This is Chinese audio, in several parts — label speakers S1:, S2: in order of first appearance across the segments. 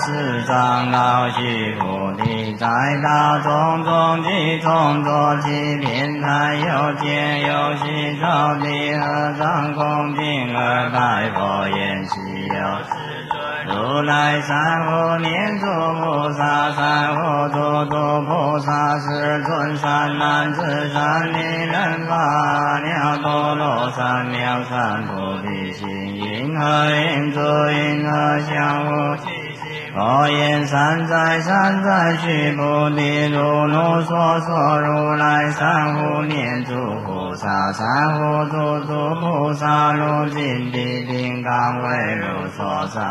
S1: 是长老须菩提，在大种种集中坐起，天台有见有喜，照地和尚空净而拜佛言：西有
S2: 世尊，
S1: 如来三无念诸菩萨，三无诸诸菩萨，世尊善男子，善女人，法，两陀罗三藐三菩提心。người người ngờ giàu chi 我言三在三在须，菩提如如，娑婆如来，三无念诸，菩萨三无住诸，菩萨如金地金刚，为如所生。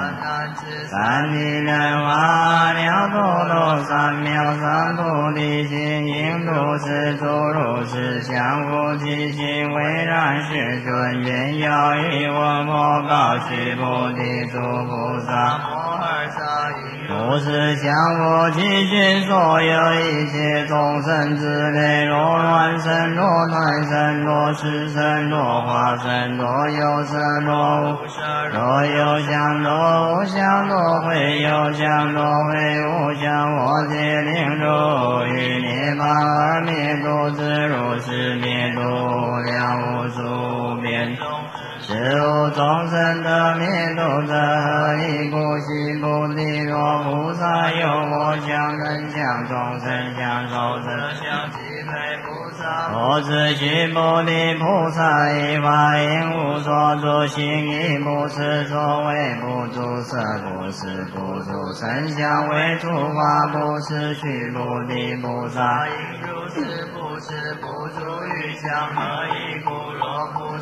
S1: 三地莲花，了陀罗三藐三菩提心，应如是诸，如是相，无其心为然，是尊愿有因，我莫告，须菩提，诸菩萨。如是将我其心所有一切众生之类，若卵生，若胎生，若湿生，若化生，若有声，若无，若有相，若无相，若非有相，若非无相，我皆令诸于涅槃而灭故知，如是灭度无量无数遍。是无众生得灭度者，何以故？悉菩提若菩萨，有我相、更相、众生相、寿者、
S2: 相、即非菩萨。
S1: 我知悉菩提菩萨，以法因无所住，行亦不识。所谓不住色、不识、不著声相，为诸法不识，去不离菩萨。
S2: 因如是，不识、不住，欲相，何以故？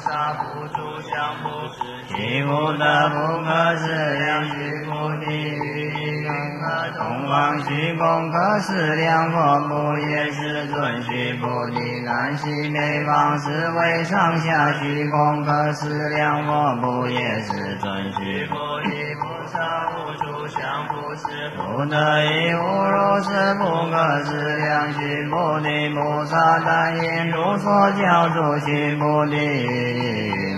S2: 上不住相，不识；
S1: 虚空的不可思量，须菩提。云何东方虚空可思量？佛不也是尊？须菩提。南西北方是为上下虚空可思量？佛不也是尊？须菩
S2: 提。若无诸相不识，
S1: 不得以无如是不可思量。心菩提菩萨但因如佛教住心菩提，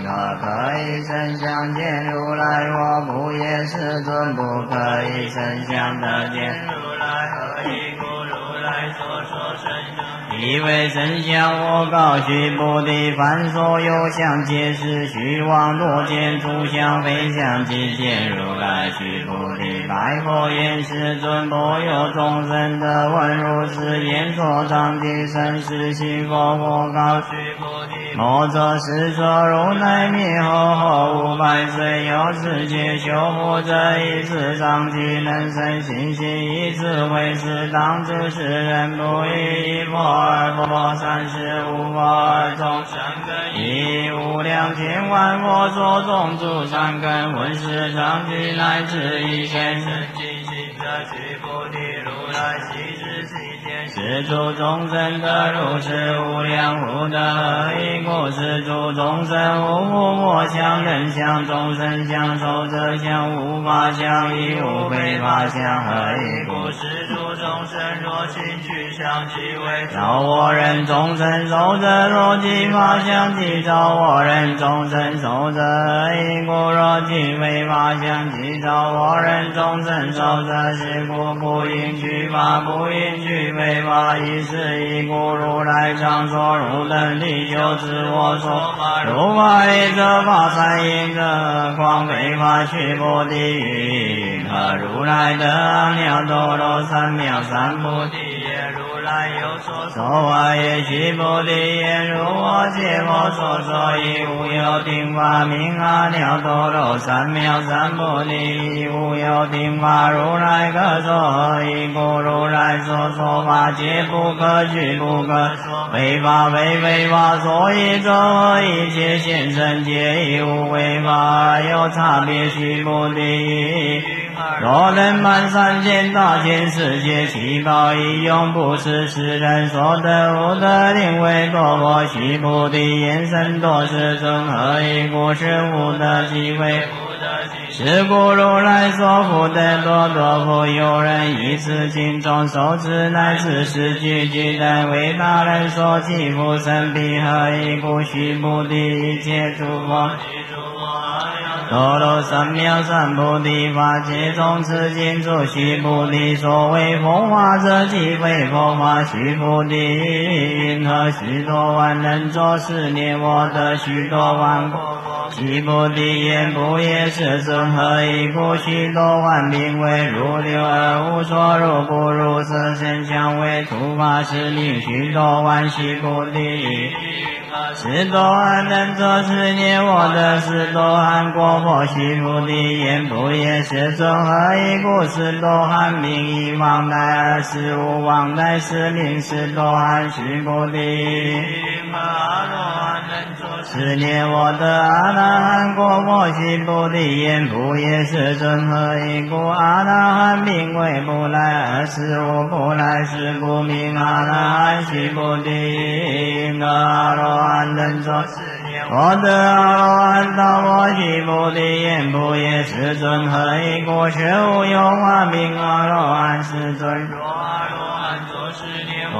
S1: 若可以身相见如来，我不也世尊。不可以身相得见
S2: 如来，何以故如来所说成就。
S1: 一位圣相，我告须菩提：凡所有相，皆是虚妄。若见诸相非相，即见如来。须菩提，白佛言：世尊，颇有众生得闻如是言说章句，生实信否？我告
S2: 须菩提：
S1: 摩诃是说。如来灭后，五百岁有世界，修护者以此章句能生信心，以此为师，当知是人不异佛。三世五佛二众
S2: 三根，
S1: 以无量千万佛所种诸善根，闻是常具来至一切心。是诸众生得如是无量福德，何以故？是诸众生无复魔相、人相、众生相、受者相、无法相、亦无非法相，何以故？
S2: 是诸众生若心取相，即为造
S1: 我人众生受者，若即法相，即造我人众生受者，何以故？若即非法相，即造我人众生受者，是故不应取法，不应取非法，以是以故，如来常说汝等比丘知我说，如法业者法三业者，光非法去菩提云如来得阿耨多罗三藐三菩提
S2: 耶？如来有说
S1: 说法也，须菩提言：如我解我所说，亦无有定法名阿耨多罗三藐三菩提，亦无有定法如来可说。何以故？如来所说法，皆不可取，不可说，非法非非法，所以说一切现生皆以无为法，有差别须菩提。若能满三千大千世界七宝一用布施，世人所得福德，令为多薄。须菩提言甚多世尊，何以故？是福德极为是故如来说福德多多福，有人以此经中受持，乃至十句句等为大人所祈福甚彼。何以故？须菩提一切诸佛。多罗三藐三菩提法，皆从此经着。须菩提所谓佛法者，即非佛法。须菩提，云何许多万人作是念？我得许多万国。须菩提言：不也，世尊。何以故？许多万名为如流，而无所入，不如色声香味触法识名。许多万须菩提。十多万能作是念，我的十多万国佛。须菩提言：不也，世尊。何以故？十多万名以往来，而实无往来是名。十多万须菩提。
S2: 阿罗汉能作
S1: 是念，我得阿罗汉国佛。须菩提言：不也，世尊。何以故？阿罗汉名为不来，而实无不来识，故名阿罗汉。须菩提。阿罗汉能作是
S2: 念，
S1: 我得阿罗汉道。我须菩提言：不也，世尊。何以故？实无有法名阿罗汉。世尊。
S2: 若阿罗，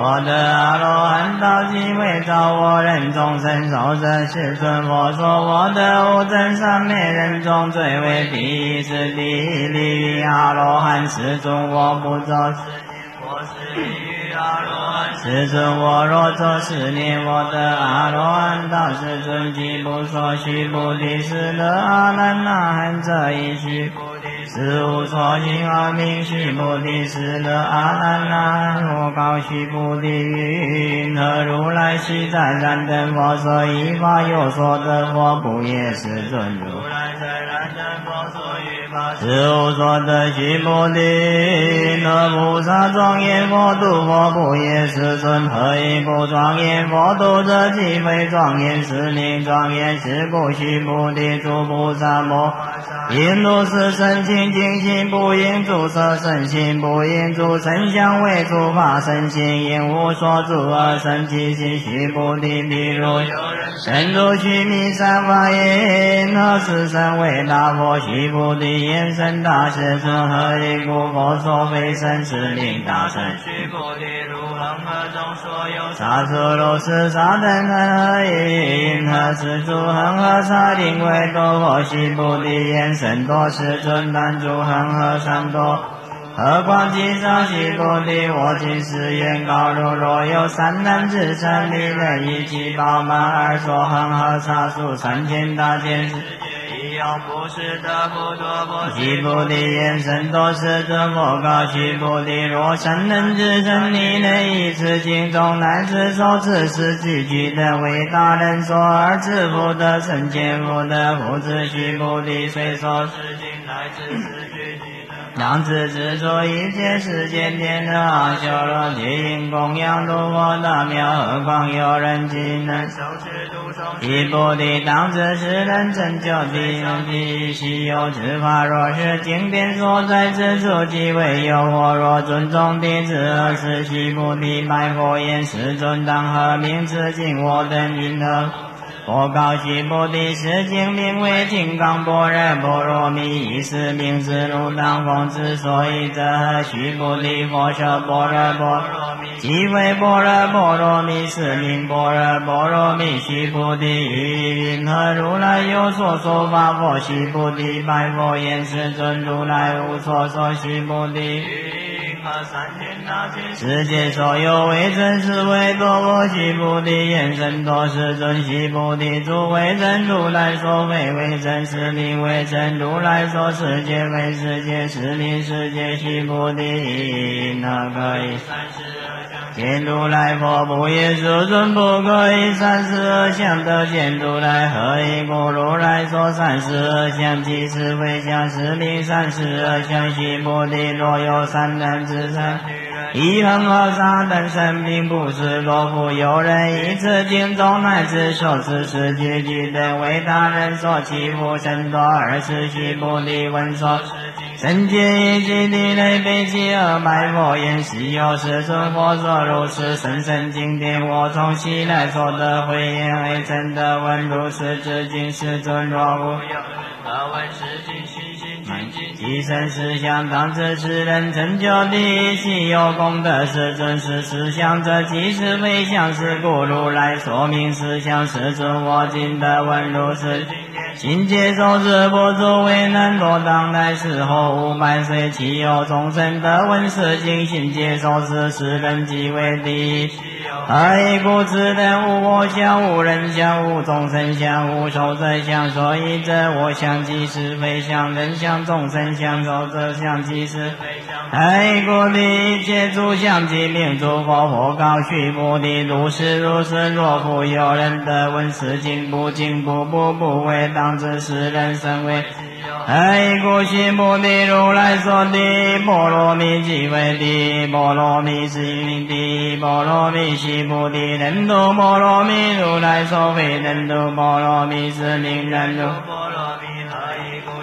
S1: 我得阿罗汉道，即为造我人众生寿者。世尊。佛说我得无諍三昧人中最为第一，是第一利于阿罗汉。世尊。我不作是念，
S2: 我是利于阿罗汉。
S1: 世尊。我若作是念，我得阿罗汉道。世尊。即不说须菩提，是乐阿难那含这一须菩提。是无错行而名须菩提，是得阿难那含。我告须菩提云何如来昔在燃灯佛所依法有所得佛，不也，世尊。如
S2: 来在燃灯佛所依法
S1: 是无所得须菩提。那菩萨庄严佛度佛，不也，世尊。何以不庄严？佛度者即非庄严，是名庄严。是故须菩提，诸菩萨摩应如是深情。净心不应住色身心，不应住声香味触法身心，应无所住而生其心。须菩提，譬如
S2: 有人深
S1: 入须弥山法眼，何是甚为大佛？须菩提，言甚大。世尊，何以故？佛说非身是名大乘。
S2: 须菩提，如恒河中所有
S1: 沙数如是沙等恒河意，因何是诸恒河沙定为多佛？须菩提，言甚多。世尊，但诸恒河沙多，何况其少？须菩提，我今誓愿告汝：若有三男子乘力能一气饱满，而说恒河沙数三千大千世界，
S2: 须菩
S1: 提，人生多是诸佛告须菩提：若善能知身，你能以此经中乃至说至是几句等为大人所，而知不得成见，不得不知须菩提：虽说
S2: 至经乃至是具句。
S1: 等。当知自作一切世间天人阿修罗皆应供养诸佛大庙，何况有人今能受
S2: 持读诵？须
S1: 菩提，当知是人成就地能地悉有之法，若是经典所在之处，即为有佛。若尊重弟子，尔时须菩提白佛言：世尊，当何名此经？我等因何？佛告须菩提：是经名为《金刚般若波罗蜜》，意思名字如当风。之所以者，须菩提，佛说般若波罗蜜，即为般若波罗蜜，是名般若波罗蜜。须菩提，于云何如来有所说法？佛须菩提白佛言：世尊，如来无所说。须菩提。世界所有为尊是为多，我须菩提言甚多。是尊，须菩提，诸为真如来说，非为真实名为真如来说。世界非世界，是名世界。须菩提，那可以？见如来佛不言，世尊不可以三十二相得见如来，何以故？如来说三十二相，即是非相，是名三十二相。须菩提，若有三等之身，一恒河沙等身，并不是若复有人以此经中乃至受持四句偈等，为他人所祈福甚多。尔时须菩提闻说。僧伽一切地雷悲泣而白佛言：昔有世尊佛说如此甚深经典，我从昔来所得慧眼，未曾得闻如此之经。世尊若无有
S2: 得闻是经，悉心具尽
S1: 其身实相，当知世人成就第一，悉有功德。世尊是实相者，即是非相，是故如来说明实相。世尊我今得闻如此经。今接受之，不足为能多。当来世后五百岁，其有众生得闻是经？今接受之，世人即为第一。何以故？此等无我相，无人相，无众生相，无寿者相。所以者，我相即是非相，人相众生相，寿者相即是非相。何以故？一切诸相即名诸佛。佛告须菩提：如是如是。若复有人得闻是经，不惊不怖不畏当。知世人甚为，何以故？须菩提，如来说第一波罗蜜，即为第一波罗蜜，是名第一波罗蜜。须菩提，能度波罗蜜，如来说非能度波罗蜜，是名能度
S2: 波罗蜜。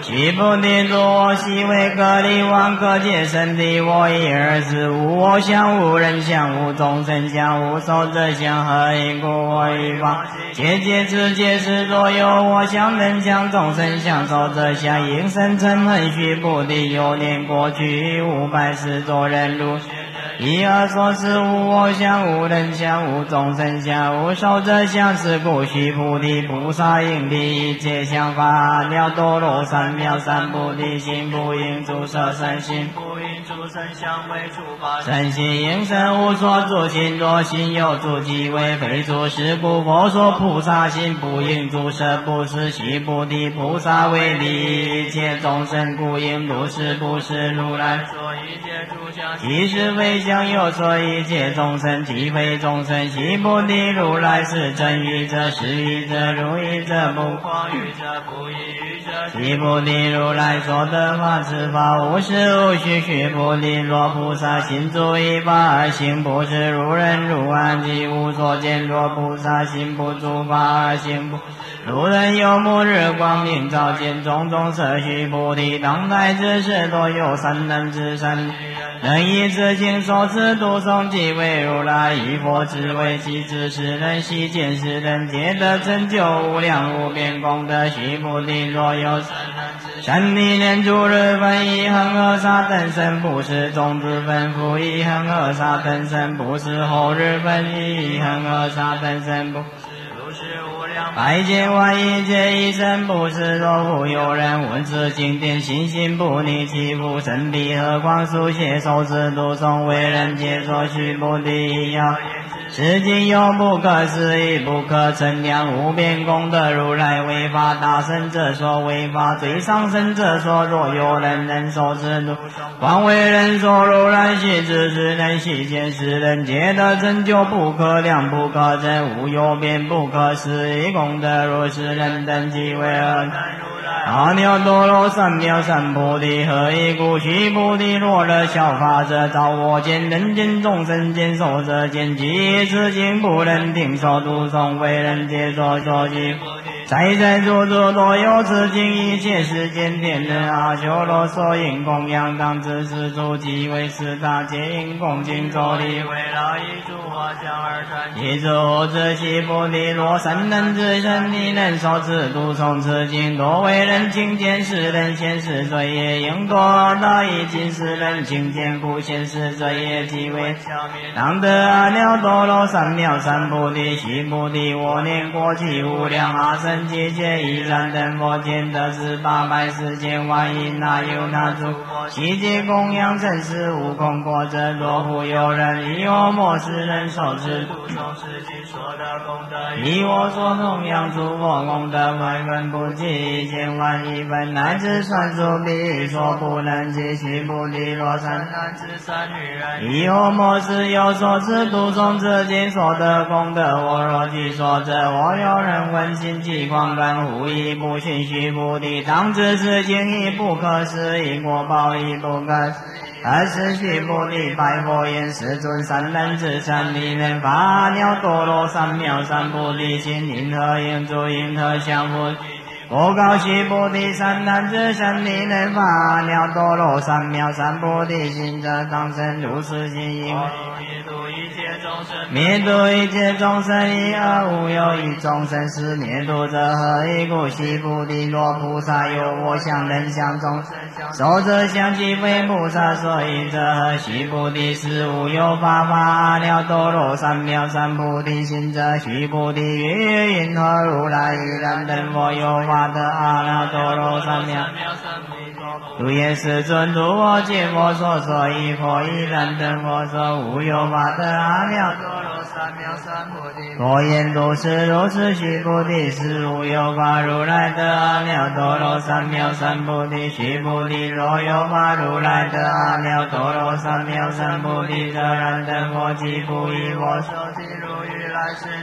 S1: 须菩提，诸我悉为歌利王，歌解圣谛。我以尔时无我相，无人相，无众生相，无寿者相。何以故？我以方劫劫之劫时，若有我相、人相、众生相、寿者相，应生嗔恨。须菩提，有年过去五百世，作忍辱。一二说是无我相，无人相，无众生相，无寿者相。是故须菩提，菩萨应第一切相法妙多罗三藐三菩提心，不应诸色声行，
S2: 不应诸声香味触法。
S1: 身心应身无所住，心若心有住，即为非住。是故佛说菩萨心，不应诸色布施。须菩提，菩萨为利一切众生，故应如是布施。如来
S2: 说一切诸相，
S1: 即是非相，又说一切众生，即非众生。须菩提，如来是真语者，实语者，如语者，不誑
S2: 语者，不异于者。
S1: 须菩提，如来说得法，此法无实无虚。须菩提，若菩萨心住一法而行不是，如人如暗，即无所见。若菩萨心不住法而行不，如人有目，日光明照见种种色。须菩提，当代之时，多有三等之能以此经所持读诵，即为如来以佛智为机，知世人悉见是人皆得成就无量无边功德。须菩提，若有三亿年诸日分，一恒河沙等身布施，种子分复一恒河沙等身布施，后日分一恒河沙等身不。
S2: 百千
S1: 万一劫一生不识，若复有人闻此经典，信心不逆，祈福甚彼，何况书写受持读诵，为人解说，须菩提要。是经有不可思议、不可称量、无边功德，如来为法大乘者说，为法最上乘者说。若有人能受持读，广为人说，如来须知世人悉见世人皆得成就不可量、不可称、无有边、不可思议功德。如是人等即为尔。阿耨多罗三藐三菩提，何以故？须菩提，若乐效法者，照我见，人见众生见，受者见，即此经不能听说读诵，为人解说说经。在在处处多有此经，一切世间天人阿修罗所应供养，当知是处即为十大皆应恭敬作礼，为
S2: 了一诸法相而传。
S1: 一诸自须菩提，若善男子善女人受持读诵此经，多为人亲见，世人显示罪业应多大益尽，世人亲见故显示罪业即为。当得阿耨多罗三藐三菩提，须菩提，我念过去无量阿僧。集结一燃灯佛见得是八百四千万亿那由那诸佛，悉皆供养承施无空过者，若复有人以我末世人受持读
S2: 诵此经所得功德，
S1: 以我所供养诸佛功德，万分不计一千万亿分，乃至算数比说不能计。须菩提，若善
S2: 男子善女人，
S1: 以我末世有受持读诵此经所得功德，我若具说者，我有人闻信即。狂乱无一不信，须菩提，当知是经义不可思议，果报亦不可思议。尔时须菩提白佛言：世尊，善男子善女人，发阿耨多罗三藐三菩提心，因何应住？因何降伏？我告须菩提，善男子善女人，发阿耨多罗三藐三菩提心者，当生如是心，因灭
S2: 度一切众生，灭
S1: 度一切众生，以而无有一众生是灭度者，何以故？须菩提，若菩萨有我相、人相、众
S2: 生相，
S1: 寿者相，即非菩萨所应者。须菩提，实无有法，发阿耨多罗三藐三菩提心者。须菩提，云云云何如来一燃灯佛有法？发得阿耨多罗三藐
S2: 三菩
S1: 提，如也世尊，如我见佛所说，以佛一燃灯佛说，无有法得阿耨
S2: 多罗三藐三菩提。
S1: 佛言如是如是，须菩提，实无有法如来得阿耨多罗三藐三菩提。须菩提，若有法如来得阿耨多罗三藐三菩提，则燃灯佛即不以我
S2: 说即，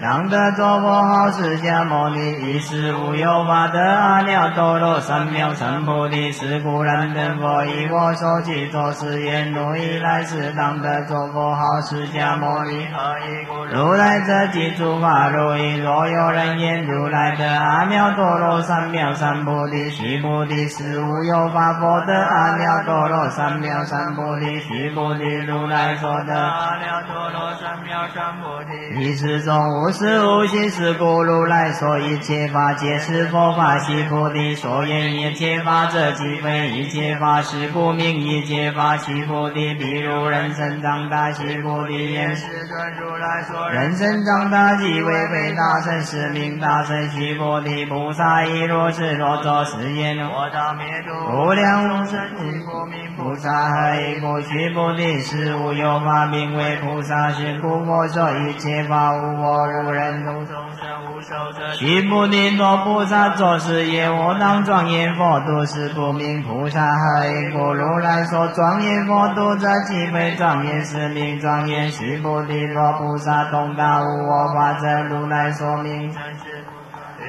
S1: 当得作佛号释迦牟尼，亦是无有法得。阿耨多罗三藐三菩提，是故燃灯佛以我所记作是言：如以来世当得作佛号释迦牟尼。
S2: 何以故？
S1: 如来者即诸法如意。若有人言如来得阿耨多罗三藐三菩提，须菩提，是无有法佛得阿耨多罗三藐三菩提。须菩提，如来所得阿
S2: 耨多罗三藐三菩提，
S1: 一时中无实无虚，是故如来说一切法皆是佛法。悉菩提，所言一切法者，即非一切法，是故名一切法。悉菩提，譬如人生长大，须菩提言：世
S2: 尊，如来说人生
S1: 长大，即为非大乘，是名大乘。须菩提，菩萨亦如是，若作是言，我
S2: 当灭度无量无生，即故名
S1: 菩萨。何以故？须菩提，是无有法名为菩萨，是故佛说一切法无我，如人如
S2: 众生无寿者。
S1: 须菩提，若菩萨作是言，我当庄严佛度，是不名菩萨。何以故？如来说庄严佛度者，即非庄严，是名庄严。须菩提，若菩萨通达无我法者，如来说名称
S2: 是。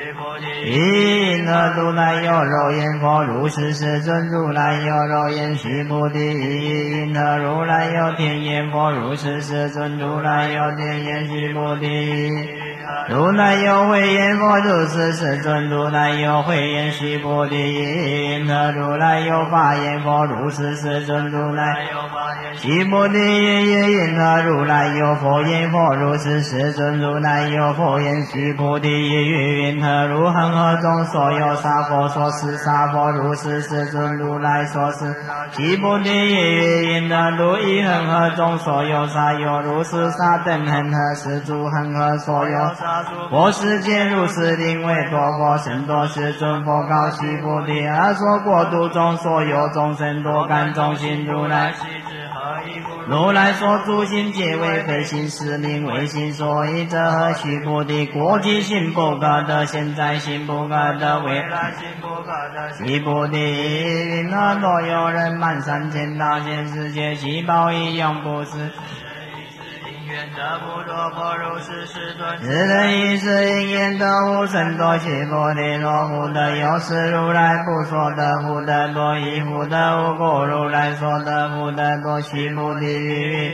S2: 须菩提，
S1: 因何如来有肉眼佛？如是世尊，如来有肉眼。须菩提，因何如来有天眼佛？如是世尊，如来有天眼。须菩提。如来有慧眼佛，如是世尊；如来有慧眼，须菩提。因何如来有法眼佛？如是世尊；如来
S2: 有法眼，
S1: 须菩提。因何如来有佛眼佛？如是世尊；如来有佛眼，须菩提。如恒河中所有沙佛，所施沙佛？如是世尊；如来所施，须菩提。因何如一恒河中所有沙，有如是沙等恒河，是诸恒河所有。佛世界如是名为多佛，甚多世尊佛告须菩提，而说国土中所有众生多感众心，如来？
S2: 如来
S1: 说诸心皆为非心，是名为心。所以者何？须菩提，过去心不可得，现在心不可得，未
S2: 来心不可得。
S1: 须菩提，云何若有人满三千大千世界，细胞一样布施。
S2: 愿得不多般若是世尊。是人
S1: 于是因缘得无甚多，须菩提若福德有是如来不说得福德多，亦福德无过如来说得福德多。须菩提云云，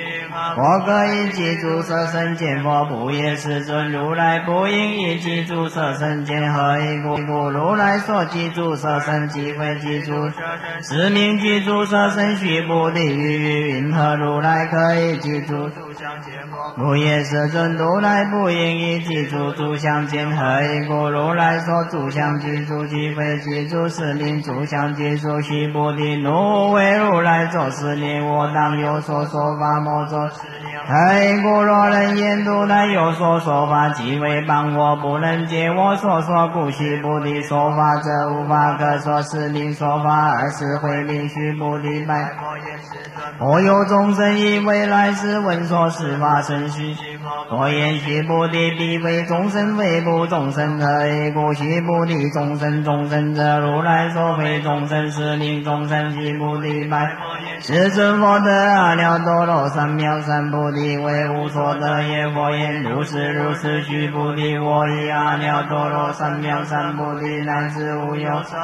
S1: 我可以记住色身见佛，不也世尊？如来不应以记住色身见，何以故？故如来所记住色身，即非记住是名记住色身。须菩提云云，何如来可以记住？不也世尊，如来不应以记住诸相见，何以故？如来说诸相记住，即非记住是名诸相记住。须菩提，如为如来作是念，我当有所说法，莫作是
S2: 念。
S1: 何以故？若人言如来有所说法，即为谤我，不能解我所说，故须菩提说法者，无法可说，是名说法，尔时慧命须菩提白。我有众生以为来世闻说是法甚虚，我言须菩提，彼为众生，非不众生，何以故？须菩提，众生众生者，如来说非众生，是名众生。须菩提白，世尊佛得阿耨多罗三藐三菩提，为无所得也。佛言如是如是，须菩提，我以阿耨多罗三藐三菩提，乃至无有
S2: 所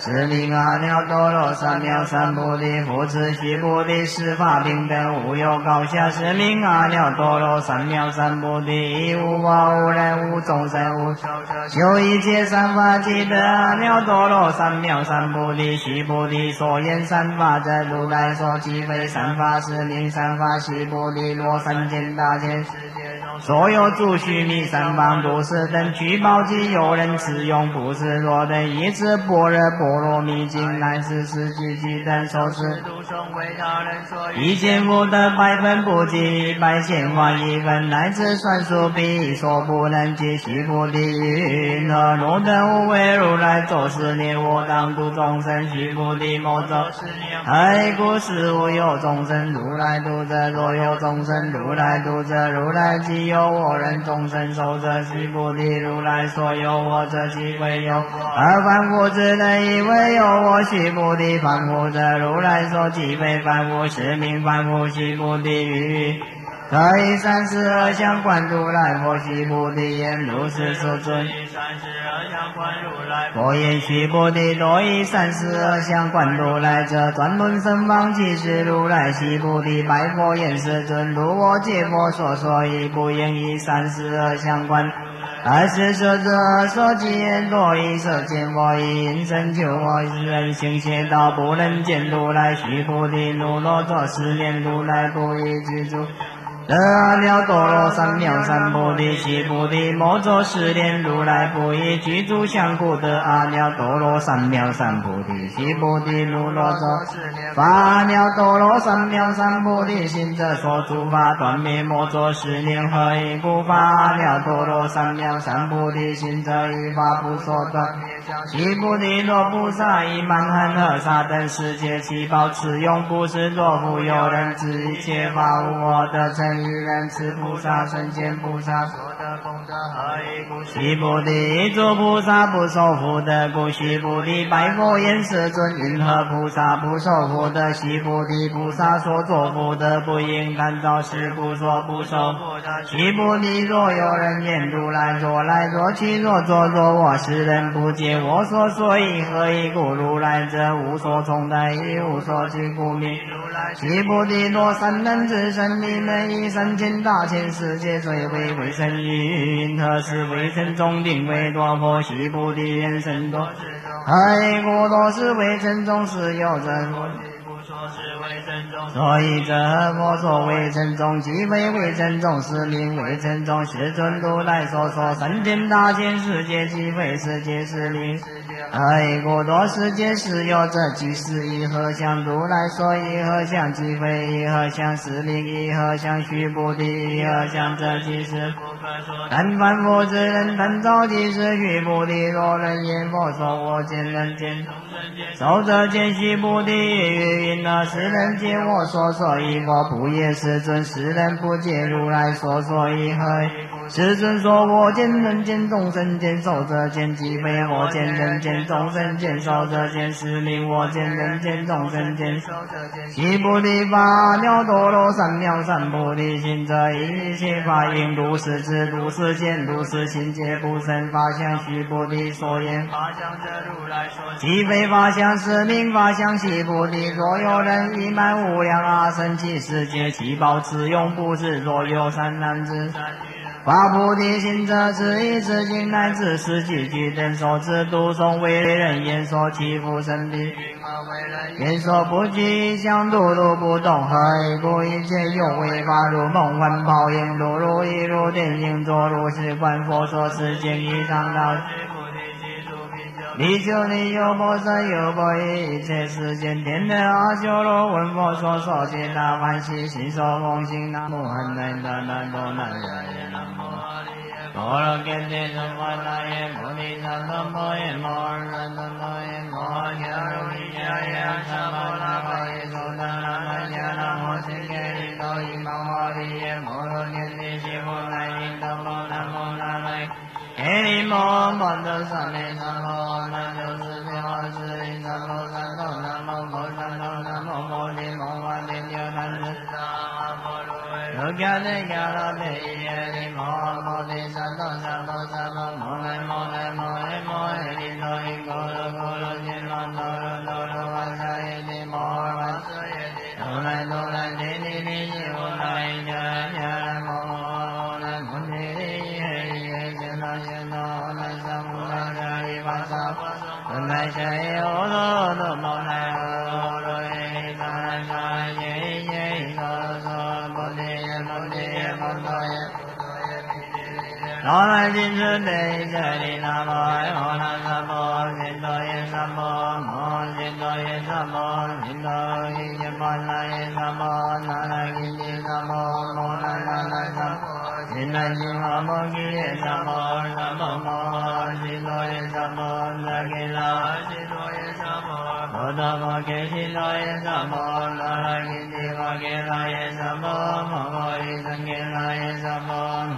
S1: 是名阿耨多罗三藐三菩提，复次须菩提，十法平等，无有高下。是名阿耨多罗三藐三菩提，无我无人无众生无
S2: 修
S1: 一切善法，即得阿耨多罗三藐三菩提。须菩提，所言善法者，如来说，即非善法，是名善法。须菩提，若三千大千世
S2: 界中，
S1: 所有诸须弥山方诸事等具宝积，有人持用，不是若等一切般若。波罗蜜经乃是十句偈等受持，
S2: 一千
S1: 福德百分不计，百千万亿分乃至算数比说不能计。须菩提云何？汝等无为如来作是念，我当度众生。须菩提莫作
S2: 是念。
S1: 何以故？实无有众生如来度者，若有众生如来度者，如来即有我人众生受者。须菩提，如来所有我者，即非有。而凡夫之人以为有我，须菩提，凡夫者，如来说即非凡夫，是名凡夫。须菩提云：可以三十二相观如来佛。须菩提言：如是世尊。佛言：须菩提，若以三十二相观如来者，转轮圣方即是如来。须菩提白佛言：世尊，如我解佛所说，亦不言以三十二相观。尔时舍者说见多以色见我，因身求我，人行邪道，不能见如来。须菩提，如若作是念，如来不应具足。得阿耨多罗三藐三菩提，须菩提，莫作是念，如来不应具足相，故得阿耨多罗三藐三菩提。须菩提，如若作
S2: 是念，
S1: 发阿耨多罗三藐三菩提心者，说诸法断灭，莫作是念，何以故？发阿耨多罗三藐三菩提心者，一法不说断
S2: 灭。
S1: 须菩提，若菩萨以曼恒河沙等世界七宝持用，不是作复有人知一切法无我得成。于人此菩萨身见菩萨所
S2: 得功德，何以故？
S1: 须菩提，诸菩萨不受福德，故须菩提白佛言：世尊，云何菩萨不受福德？须菩提，菩萨所作福德，不应贪着，是故说不受
S2: 福德。
S1: 须菩提，若有人言如来若来若去若坐若卧，是人不解我说所以，何以故？如来者无所从待，亦无所居，故名
S2: 如来。
S1: 须菩提，若善男子胜利能以三千大千世界最为微尘云，何时微尘中定为多佛？须菩提言甚多，
S2: 何
S1: 以故？多是微尘中实有真。所以这么说为尊重，即非为尊重，是名为尊重。是尊如来所说三天大千世界，即非世界是名。何以故？多世界实有者，即是一合相。如来说一合相，即非一合相，是名一合相。须菩提，一合相者，即是不
S2: 可说。
S1: 但凡夫之人，贪着即是须菩提。若人言佛说我见人见，受者见须菩提。云何？是人见我所说义，我不也世尊。是人不解如来所说义，何？世尊说：我见人见众生见寿者见，即非我见人见众生见受者见，是名我见人见众生见受
S2: 者见。
S1: 悉菩提法了多罗三藐三菩提心者，一切法应如是知，如是见，如是行，皆不生法相。须菩提所言
S2: 法相者，如来说，
S1: 即非法相，是名法相。悉菩提，若有人已满无量阿僧只世界，七宝持用布施，若有三男子。发菩提心者，此一次经乃至四句句等说之读诵，为人演说，其福甚彼。演说不具相，度度不动，何以故？一切有为法，如梦幻泡影，如如一如电影，作如是观佛说世间义上道。比丘尼优婆塞优婆夷，一切世间天人阿修罗闻佛说说，皆大欢喜，信受奉行。南无汉难达难多难耶，南无阿利耶，波罗揭谛总观那耶，菩提萨埵婆耶，摩诃萨埵婆耶，摩诃迦卢尼迦耶，阿闍伐那巴耶，သု达那达迦那摩僧伽利多伊玛华利耶，摩罗揭谛悉波那因得波那摩那来。耶利摩摩多萨利萨耶，罗伽帝伽罗帝耶利摩摩提萨多萨多萨婆，那那揭谛摩揭那耶萨婆，摩诃利胜揭那耶萨婆，南无汉难达难多难耶，南无阿利耶波罗揭谛娑婆拉耶萨婆，阿悉提多曼多来
S2: 曼多耶萨婆，南
S1: 无汉难达难多难耶，南无阿利耶波罗揭谛娑婆拉耶，菩提萨埵婆耶，摩诃萨埵婆耶，摩诃迦卢尼迦。阿闍伐那巴耶，သု达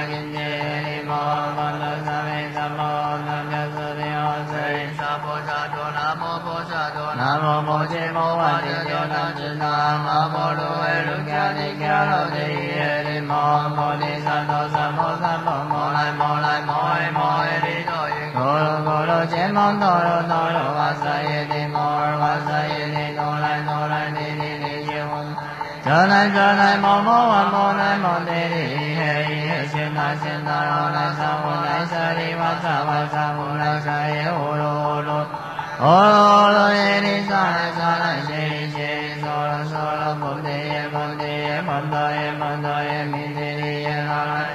S2: 沙婆萨多那摩婆萨多
S1: 那摩摩羯摩诃天救难知大阿婆卢耶卢迦帝迦罗帝耶利摩诃菩提萨埵萨婆萨婆摩来摩来摩耶摩耶利多伊咕噜咕噜揭摩多罗多罗哇塞。耶帝摩诃哇塞耶帝多来多来帝帝帝揭摩，遮来遮来摩摩哇摩来摩帝帝嘿嘿现那现那罗来萨唵来舍利呼噜呼噜耶帝萨来萨来舍利舍利娑罗娑罗菩提耶菩提耶摩多耶摩多耶弥帝利耶那来，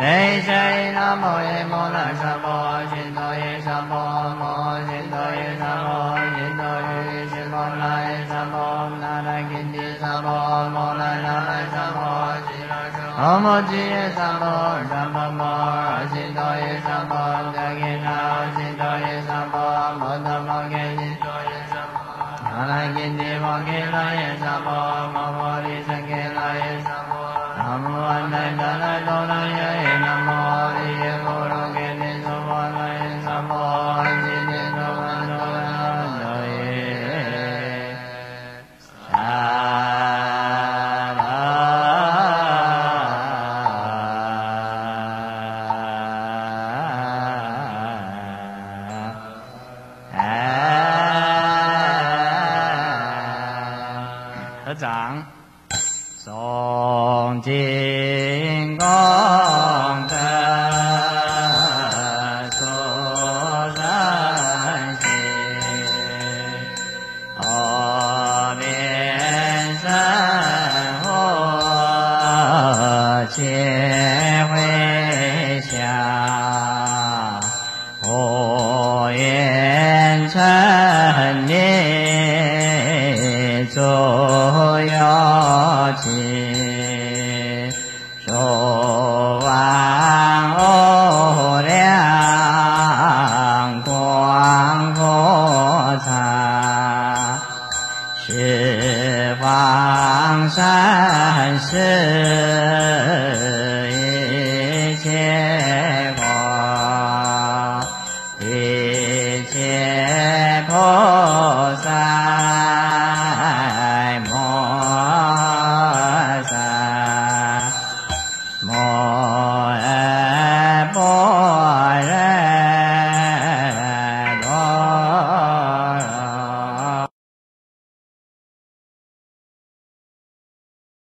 S1: 雷舍利那摩耶摩那萨婆，悉多耶萨婆摩，悉多耶萨婆。阿摩吉耶萨婆，萨婆摩，悉多耶萨婆，迦憍那，悉那耶